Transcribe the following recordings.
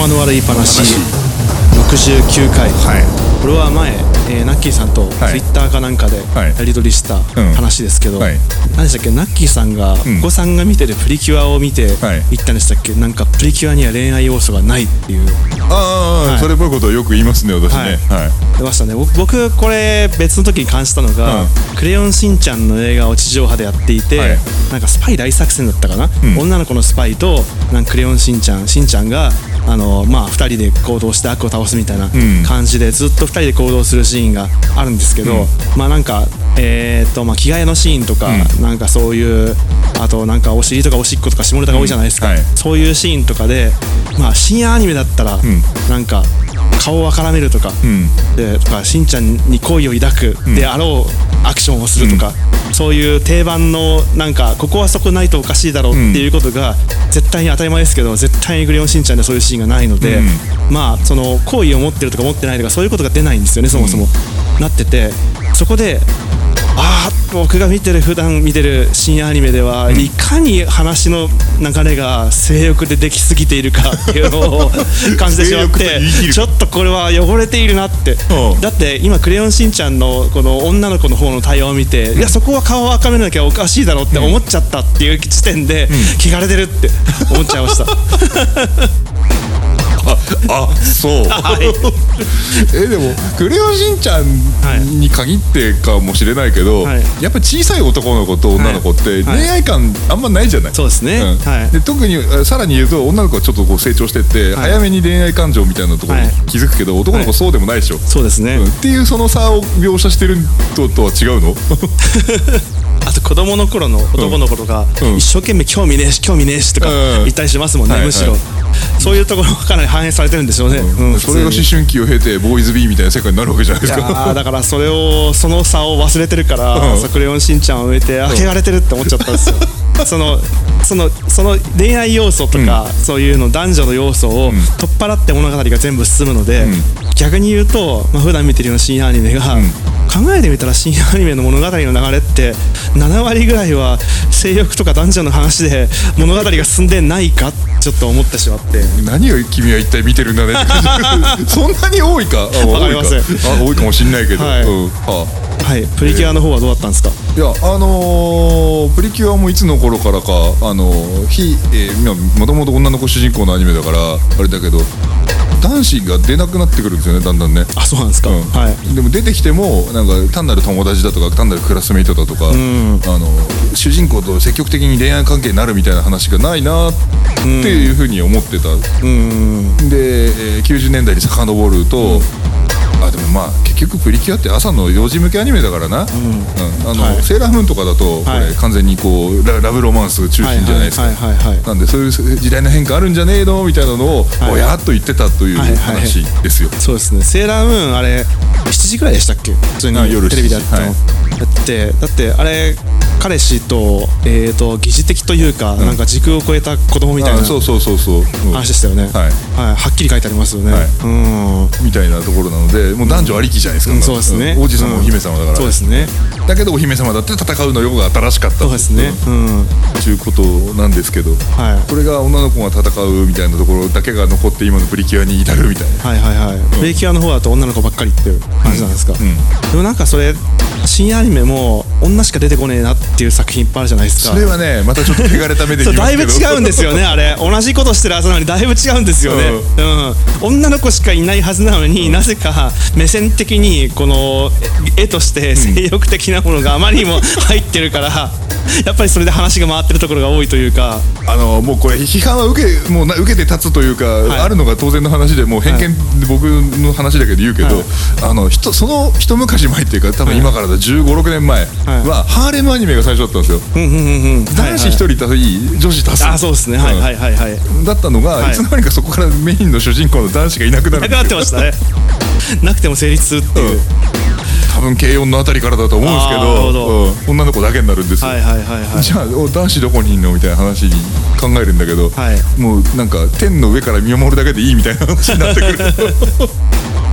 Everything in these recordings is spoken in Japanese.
間の悪い話69回、はい。これは前、えーナッキーさんとツイはいッターかなんかではい。やり取りしたうん。話ですけど、はい。何でしたっけ？ナッキーさんが、ん。お子さんが見てるプリキュアを見てはい。言ったんでしたっけ？なんかプリキュアには恋愛要素がないっていう。ああ、はい。それっぽいことをよく言いますね私ね。はい、出ましたね。僕僕これ別の時に感じたのが「クレヨンしんちゃん」の映画を地上波でやっていて、はい。なんかスパイ大作戦だったかな、ん。女の子のスパイとなんかクレヨンしんちゃんしんちゃんがあの、まあ、2人で行動して悪を倒すみたいなん。感じでずっと2人で行動するシーンがあるんですけど、まあなんかえーとまあ、着替えのシーンとか、なんかそういうあとなんかお尻とかおしっことか下ネタが多いじゃないですか、そういうシーンとかで、まあ、深夜アニメだったら、ん。なんか顔を絡めるとか、うん。でとかしんちゃんに好意を抱く。であろうアクションをするとか、そういう定番のなんかここはそこないとおかしいだろうっていうことが絶対に当たり前ですけど絶対にクレヨンしんちゃんでそういうシーンがないので、まあその好意を持ってるとか持ってないとかそういうことが出ないんですよねそもそも、なっててそこでああ僕が見てる普段見てる深夜アニメでは、いかに話の流れが性欲でできすぎているかっていうのを感じてしまって ちょっとこれは汚れているなって。うん。だって今「クレヨンしんちゃん」のこの女の子の方の対応を見て、いやそこは顔を赤めなきゃおかしいだろうって思っちゃったっていう時点で、汚れてるって思っちゃいました あそう、えでも「クレヨンしんちゃん」に限ってかもしれないけど、はい。やっぱり小さい男の子と女の子ってはい。恋愛感あんまないじゃない、そうですね。ん。はい。で特にえさらに言うと女の子はちょっとこう成長してって、はい。早めに恋愛感情みたいなところにはい。気づくけど、男の子そうでもないでしょ、そうですね、うん。っていうその差を描写してるととは違うの？あと子供の頃の男の子とか、うん。一生懸命興味ねえし興味ねえしとかうん。言ったりしますもんね、はいむしろ、はいそういうところがかなり反映されてるんでしょうね、うん。それが思春期を経てボーイズビーみたいな世界になるわけじゃないですかーだからそれをその差を忘れてるから、うん。さクレヨンしんちゃんを植えてあ汚れてるって思っちゃったんですよ。そのそのその恋愛要素とか、そういうの男女の要素を取っ払って物語が全部進むので、逆に言うと、まあ普段見てるような深夜アニメが、考えてみたら深夜アニメの物語の流れって7割ぐらいは性欲とか男女の話で物語が進んでないかちょっと思ってしまって。何を君は一体見てるんだね そんなに多いか？あわかりません。多いかあ多いかもしんないけど、はい。うん。ははい。プリキュアの方はどうだったんですか、あいやあのープリキュアもいつの頃からかあのー非、えー、もともと女の子主人公のアニメだからあれだけど男子が出なくなってくるんですよねだんだんね。あそうなんですか、うん。はい。でも出てきてもなんか単なる友達だとか単なるクラスメイトだとか、ん。あの主人公と積極的に恋愛関係になるみたいな話がないなっていうふうに思ってた、うん。で、えー90年代に遡ると、あでもまあ結局プリキュアって朝の幼児向けアニメだからな、うん。あのはい。セーラームーンとかだとこはい。れ完全にこうララブロマンス中心じゃないですか、はいはいはいはいなんでそういう時代の変化あるんじゃねえのみたいなのをはい。ぼやっと言ってたというはいはい話ですよ。そうですね。セーラームーンあれ7時ぐらいでしたっけ？普通にあ夜テレビでやったの、はい。やってだってあれ彼氏と,、えー、と疑似的というか、なんか時空を超えた子供みたいなあそうそうそうそう、うん話でしたよね、はい。はい、はっきり書いてありますよね、はい。うん。みたいなところなのでもう男女ありきじゃないですか、うんそうですね。ん王子様お姫様だから、そうですね。だけどお姫様だって戦うのよが新しかったそうですね。うん。ということなんですけど、はい。これが女の子が戦うみたいなところだけが残って今のプリキュアに至るみたいな。はいはいはい、プリキュアの方だと女の子ばっかりっていう感じなんですか、ん。でもなんかそれ深夜アニメも女しか出てこねえなっていう作品いっぱいあるじゃないですか。それはねまたちょっと汚れた目でだいぶ違うんですよねあれ。同じことしてるはずなのにだいぶ違うんですよね、うん。女の子しかいないはずなのに、なぜか目線的にこの絵として性欲的なものがあまりにも 入ってるから、やっぱりそれで話が回ってるところが多いというか。あのもうこれ批判は受けもうな受けて立つというか、い。あるのが当然の話でもう偏見で僕の話だけど言うけど、はい。あのひとその一昔前っていうか多分今からだ1 5 6年前は、ハーレムアニメが最初だったんですよ。男子一人足い女子足す、あそうですね。はいはいはいはい。だったのが、はい。い、つの間にかそこからメインの主人公の男子がいなくなるなくなってましたねなくても成立するっていう、多分軽音のあたりからだと思うんですけどど。うん。女の子だけになるんですよ、はいはいはいはい。じゃあお男子どこにいんのみたいな話に考えるんだけど、はい。もうなんか天の上から見守るだけでいいみたいな話になってくる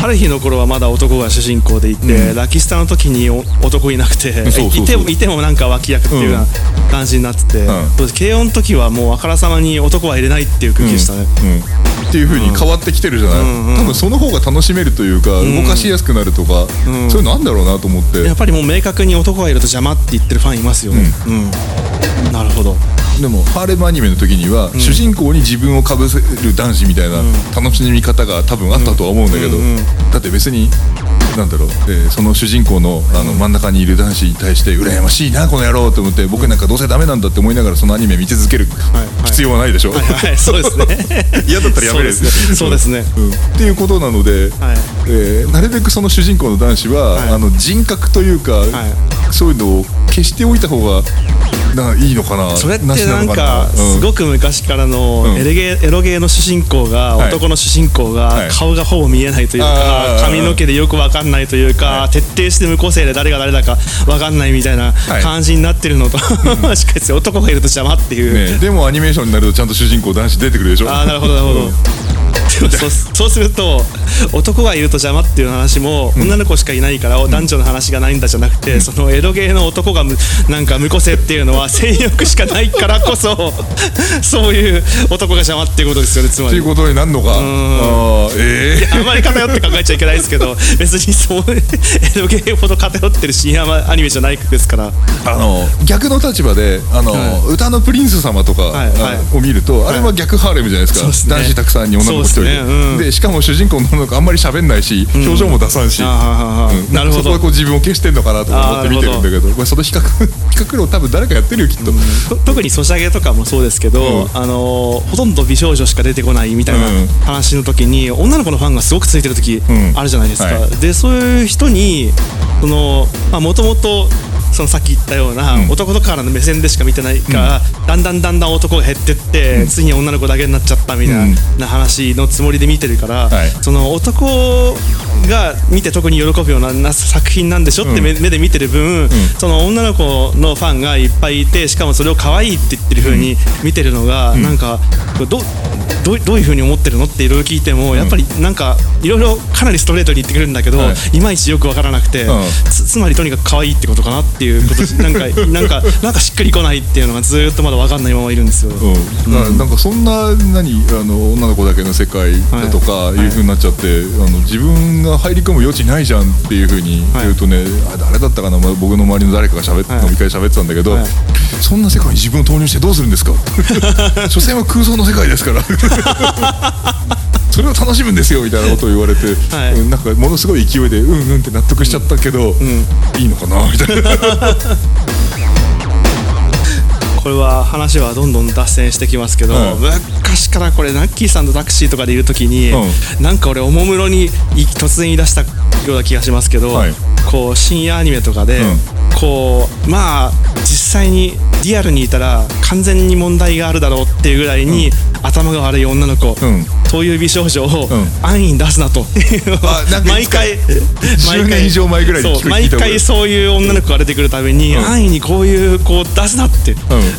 ある日の頃はまだ男が主人公でいて、ラキスタの時にお男いなくていてもいてもなんか脇役っていうような感じになってて、うです。慶応の時はもうあからさまに男は入れないっていう空気でしたね、うん、っていう風に変わってきてるじゃない、多分その方が楽しめるというか、動かしやすくなるとか、そういうのあんだろうなと思って。やっぱりもう明確に男がいると邪魔って言ってるファンいますよね。うん、なるほど。でもハーレムアニメの時には、主人公に自分をかぶせる男子みたいな楽しみ方が多分あったとは思うんだけど、だって別になんだろう、えーその主人公のあの真ん中にいる男子に対して羨ましいなこの野郎と思って僕なんかどうせダメなんだって思いながらそのアニメ見続けるはい必要はないでしょ、はいはいそうですね。嫌だったらやめる。そうですね。そうん。っていうことなので、はい。えーなるべくその主人公の男子は、はい。あの人格というか、そういうのを消しておいた方がないいのかなそれってなんの。かすごく昔からのうん。エレゲエロゲーの主人公がはい。男の主人公はい。が顔がほぼ見えないというか髪の毛でよくわかんないというか徹底して無個性で誰が誰だかわかんないみたいなはい。感じになってるのとしかし男がいると邪魔っていう。ね、でもアニメーションになるとちゃんと主人公男子出てくるでしょ。ああなるほどなるほど、そうすると男がいると邪魔っていう話も、女の子しかいないから男女の話がないんだじゃなくて、そのエロゲーの男がむなんか無個性っていうのは性欲しかないからこそ そういう男が邪魔っていうことですよねつまり。っていう。ことになるのか。あーええあんまり偏って考えちゃいけないですけど別にそうエロゲーほど偏ってる深夜アニメじゃないですから。あの逆の立場であの、は歌のプリンス様とか、を見ると、あれは逆ハーレムじゃないですか。男子たくさんに女の子一人で。ですねうん。でしかも主人公の女の子あんまり喋んないし、表情も出さんし、なるほど。そこはこう自分を消してんのかなと思って見てるんだけどまあその比較比較論多分誰かやってるよきっと、と特にソシャゲとかもそうですけど、うん。あのーほとんど美少女しか出てこないみたいなうん。話の時に女の子のファンがすごくついてる時うんあるじゃないですか、はい。でそういう人にそのもともとそのさっき言ったような、うん。男とからの目線でしか見てないから、だんだんだんだん男が減ってって、ついに女の子だけになっちゃったみたいな,、うん。話のつもりで見てるから、はい。その男が見て特に喜ぶようなな作品なんでしょって目,、目で見てる分、その女の子のファンがいっぱいいてしかもそれを可愛いって言ってる風に見てるのが、なんかどどうどういう風に思ってるのっていろいろ聞いても、やっぱりなんかいろいろかなりストレートに言ってくるんだけど、はい。い、まいちよくわからなくて、うん。つつまりとにかく可愛いってことかなっていうこと なんかなんかなんかしっくりこないっていうのがずーっとまだわかんないままいるんですよ。う。ん。ななんかそんな何あの女の子だけの世界だとかいう風になっちゃって、あの自分が入り込む余地ないじゃんっていう風に言うとね、あ誰だったかな、まあ僕の周りの誰かが喋って、はい。飲み会で喋ってたんだけど、はい。そんな世界に自分を投入してどうするんですか？所詮は空想の世界ですから。それを楽しむんですよみたいなことを言われて、はい。うんなんかものすごい勢いでうんうんって納得しちゃったけど、いいのかな？みたいな。これは話はどんどん脱線してきますけど、はい昔からこれナッキーさんとタクシーとかでいる時に、うなんか俺おもむろにい突然言い出したような気がしますけど、はい。こう深夜アニメとかで、うん。こうまあ実際にリアルにいたら完全に問題があるだろうっていうぐらいに、頭が悪い女の子、うん。そういう美少女をん。安易に出すなと、毎回10年以上前ぐらいう毎回そういう女の子が出てくるたびに、ん。安易にこういう子を出すなって、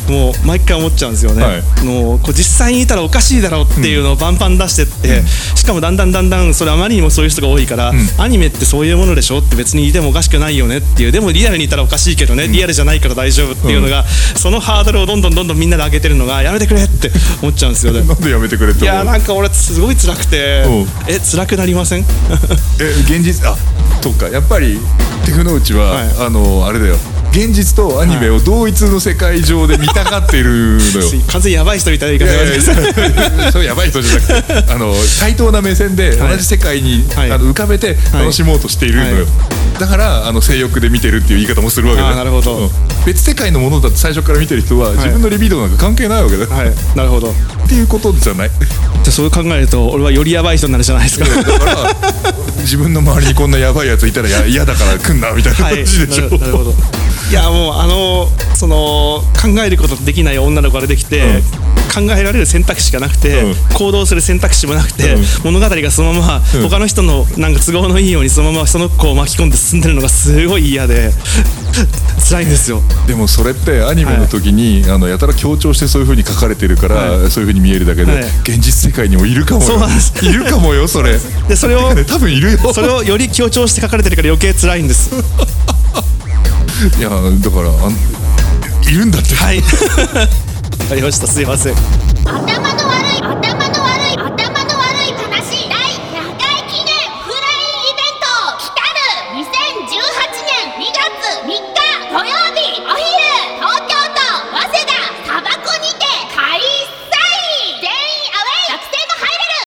もう毎回思っちゃうんですよね、はい。もうこう実際にいたらおかしいだろうっていうのをバンバン出してって、しかもだんだんだんだんそれあまりにもそういう人が多いから、アニメってそういうものでしょって別にいてもおかしくないよねっていうでもリアルにいたらおかしいけどね、リアルじゃないから大丈夫っていうのが、そのハードルをどんどんどんどんみんなで上げてるのがやめてくれって思っちゃうんですよね。なんでやめてくれっていやなんか俺すごい辛くてうん。え辛くなりません？え現実あそっか。やっぱりテクノウチは、はい。あのあれだよ現実とアニメを同一の世界上で見たがっているのよ。完全にやばい人みたいな言い方いやそれやばい人じゃなくてあの対等な目線で同じ世界に、はい。あの浮かべて楽しもうとしているのよ、はい。だからあの性欲で見てるっていう言い方もするわけだ。なるほど。うん。別世界のものだって最初から見てる人は自分のリビドーなんか関係ないわけだ、はい。なるほど。っていうことじゃない？じゃあそう考えると俺はよりやばい人になるじゃないですか。だから自分の周りにこんなやばいやついたらや 嫌だから来んなみたいなはい。感じでしょ、なるなるほど。いやもうあのその考えることできない女の子が出てきて、考えられる選択肢がなくて、うん。行動する選択肢もなくて、うん。物語がそのまま、うん。他の人のなんか都合のいいようにそのままその子を巻き込んで進んでるのがすごい嫌で 辛いんですよ。でもそれってアニメの時に、あのやたら強調してそういう風に書かれてるから、はい。そういう風に見えるだけで、はい。現実世界にもいるかもよ。そうなんです。いるかもよそれ。でそれを 多分いるよ。それをより強調して書かれてるから余計辛いんです。いやだからあんいるんだって。はい。わかりました。すいません。頭